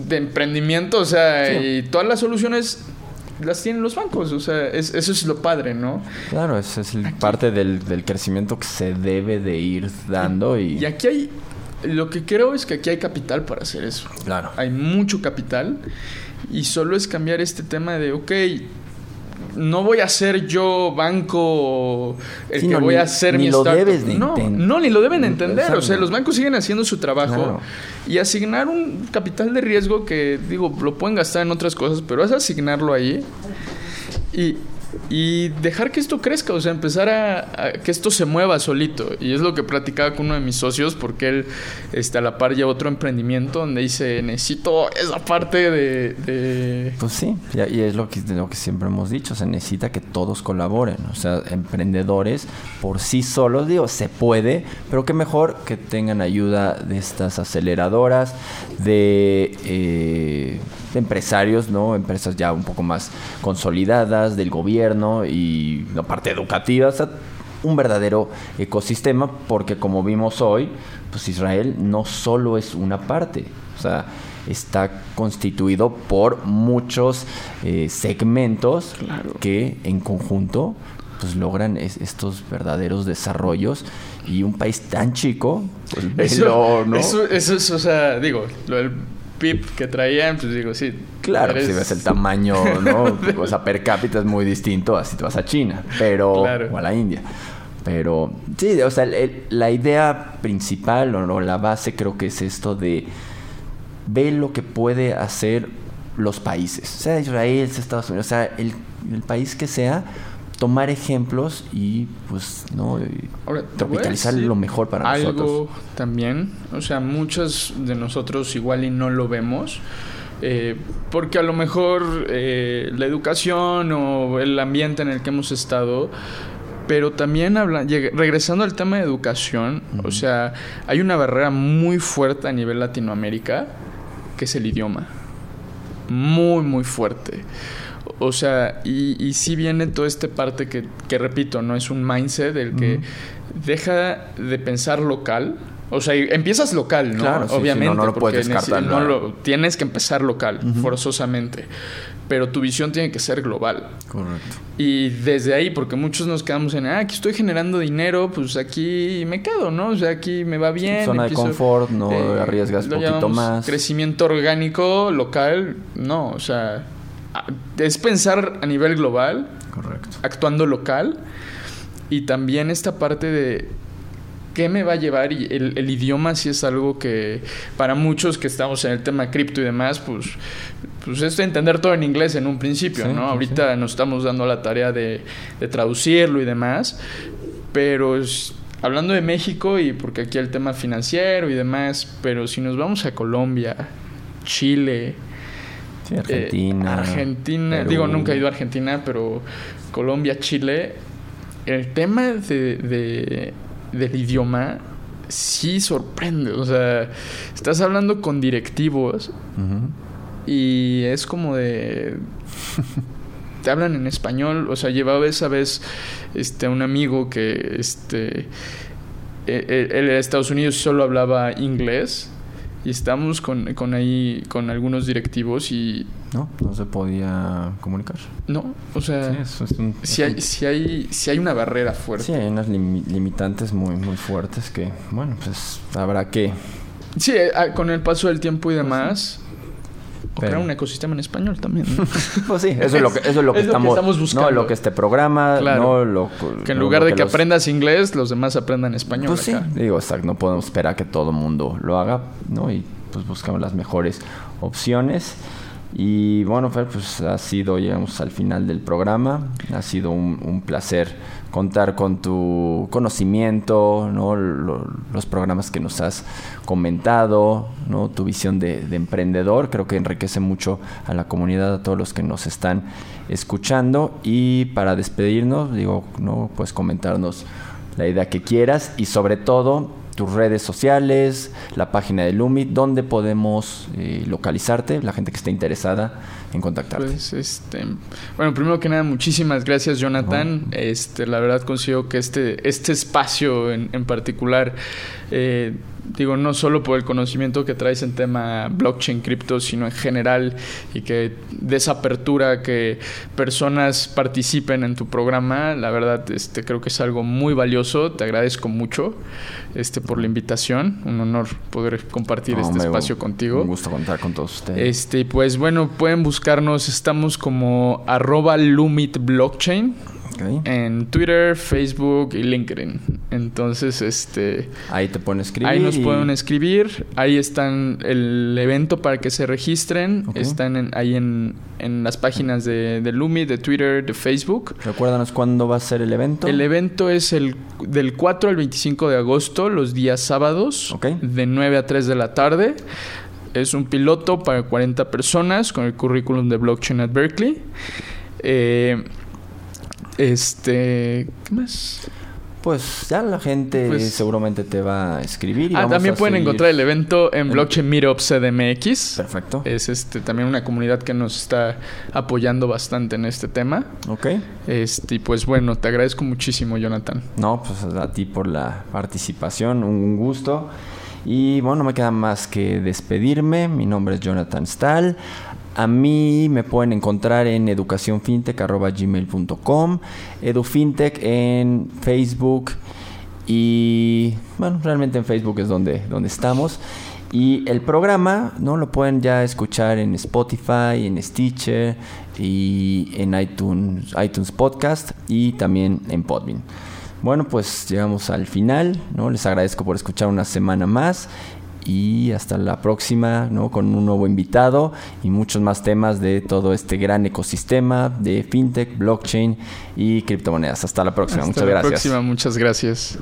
de emprendimiento, o sea, Sí. y todas las soluciones las tienen los bancos. O sea, es- eso es lo padre, ¿no? Claro, esa es el- parte del, del crecimiento que se debe de ir dando y... Y aquí hay. Lo que creo es que aquí hay capital para hacer eso. Claro. Hay mucho capital. Y solo es cambiar este tema de, ok, no voy a ser yo banco el Sí, que no, voy a hacer ni mi startup. debes de no, no, ni lo deben entender. O sea, los bancos siguen haciendo su trabajo Claro. y asignar un capital de riesgo que, digo, lo pueden gastar en otras cosas, pero es asignarlo ahí y, y dejar que esto crezca, o sea, empezar a, que esto se mueva solito. Y es lo que platicaba con uno de mis socios, porque él este, a la par lleva otro emprendimiento donde dice, necesito esa parte de... Pues sí, y es lo que, lo que siempre hemos dicho, se necesita que todos colaboren, o sea, emprendedores por sí solos, digo, se puede, pero qué mejor que tengan ayuda de estas aceleradoras, de, eh, empresarios, ¿no? Empresas ya un poco más consolidadas, del gobierno y la parte educativa, o sea, un verdadero ecosistema porque como vimos hoy, pues Israel no solo es una parte, o sea, está constituido por muchos eh, segmentos que en conjunto pues logran estos verdaderos desarrollos y un país tan chico, pues eso, ¿no? Eso, eso es, o sea, digo, lo del PIB que traían, pues digo, sí. Claro, si ves el tamaño, ¿no? [LAUGHS] o sea, per cápita es muy distinto así te vas a China, pero... O a la India. Pero sí, o sea, la idea principal o la base creo que es esto de ve lo que puede hacer los países, sea Israel, sea Estados Unidos, o sea, el, país que sea, tomar ejemplos y pues no tropicalizar lo mejor para algo nosotros. también, o sea, muchos de nosotros igual y no lo vemos. Eh, porque a lo mejor eh, la educación o el ambiente en el que hemos estado pero también habla, regresando al tema de educación, o sea, hay una barrera muy fuerte a nivel Latinoamérica que es el idioma. Muy, muy fuerte. O sea, y, y sí viene toda esta parte que, que, repito, no es un mindset del que deja de pensar local. O sea, empiezas local, ¿no? Claro, Obviamente. no, lo puedes descartar. No lo, tienes que empezar local, forzosamente pero tu visión tiene que ser global. Correcto. Y desde ahí, porque muchos nos quedamos en, ah, aquí estoy generando dinero, pues aquí me quedo, ¿no? O sea, aquí me va bien. Zona de confort, no eh, arriesgas un poquito más. Crecimiento orgánico, local, no, o sea, es pensar a nivel global. Correcto. Actuando local. Y también esta parte de ¿Qué me va a llevar? Y el, idioma sí es algo que para muchos que estamos en el tema cripto y demás, pues, pues es entender todo en inglés en un principio, ¿no? Ahorita nos estamos dando la tarea de, traducirlo y demás, pero hablando de México y porque aquí el tema financiero y demás, pero si nos vamos a Colombia, Chile, Argentina, eh, Argentina, digo nunca he ido a Argentina, pero Colombia, Chile, el tema de del idioma sí sorprende. O sea, estás hablando con directivos y es como de... te hablan en español. O sea, llevaba esa vez este, un amigo que este, e, e, él, en Estados Unidos solo hablaba inglés y estamos con, con ahí con algunos directivos y no no se podía comunicar. No o sea si hay si hay si hay una barrera fuerte. Sí hay unas limitantes muy muy fuertes que bueno pues habrá que sí eh, ah, con el paso del tiempo y pues demás crear un ecosistema en español también. [LAUGHS] pues sí, eso es lo que, eso es lo que, estamos, buscando. No, lo que este programa, no lo que en lugar de que, aprendas inglés, los demás aprendan español. Pues sí, digo, exacto, no podemos esperar que todo el mundo lo haga, ¿no? Y pues buscamos las mejores opciones. Y bueno, Fer, pues ha sido, llegamos al final del programa. Ha sido un, placer contar con tu conocimiento, ¿no? los programas que nos has comentado, ¿no? tu visión de, emprendedor. Creo que enriquece mucho a la comunidad, a todos los que nos están escuchando. Y para despedirnos, digo, ¿no? pues comentarnos la idea que quieras y sobre todo tus redes sociales, la página de Lumit, donde podemos eh, localizarte, la gente que esté interesada en contactarte. Pues, este, bueno, primero que nada, muchísimas gracias, Jonathan. Este, la verdad consigo que este, este espacio en, en particular eh, digo, no solo por el conocimiento que traes en tema blockchain, cripto, sino en general y que de esa apertura que personas participen en tu programa, la verdad, este, creo que es algo muy valioso. Te agradezco mucho este, por la invitación. Un honor poder compartir este espacio contigo. Un gusto contar con todos ustedes. Este, pues bueno, pueden buscarnos, estamos como arroba Lumit Blockchain en Twitter, Facebook y LinkedIn. Entonces, este... Ahí te pueden escribir. Ahí nos pueden escribir. Ahí están el evento para que se registren. Están ahí en, las páginas de, de, Lumi, de Twitter, de Facebook. Recuérdanos cuándo va a ser el evento. El evento es el del 4 al 25 de agosto, los días sábados, de 9 a 3 de la tarde. Es un piloto para 40 personas con el currículum de blockchain at Berkeley. Eh, este, ¿qué más? Pues ya la gente Pues- seguramente te va a escribir. Y Ah, vamos también a pueden seguir- encontrar el evento en en- Blockchain Meetup CDMX. Perfecto. Es este también una comunidad que nos está apoyando bastante en este tema. Ok. Este, y pues bueno, te agradezco muchísimo, Jonathan. No, pues a ti por la participación, un gusto. Y bueno, no me queda más que despedirme. Mi nombre es Jonathan Stahl. A mí me pueden encontrar en educacionfintech.gmail.com, edufintech en Facebook y bueno, realmente en Facebook es donde, donde estamos. Y el programa, ¿no? Lo pueden ya escuchar en Spotify, en Stitcher y en iTunes, iTunes Podcast y también en Podbean. Bueno, pues llegamos al final, ¿no? Les agradezco por escuchar una semana más y hasta la próxima, ¿no? Con un nuevo invitado y muchos más temas de todo este gran ecosistema de fintech, blockchain y criptomonedas. Hasta la próxima. Hasta Muchas la gracias. próxima, muchas gracias.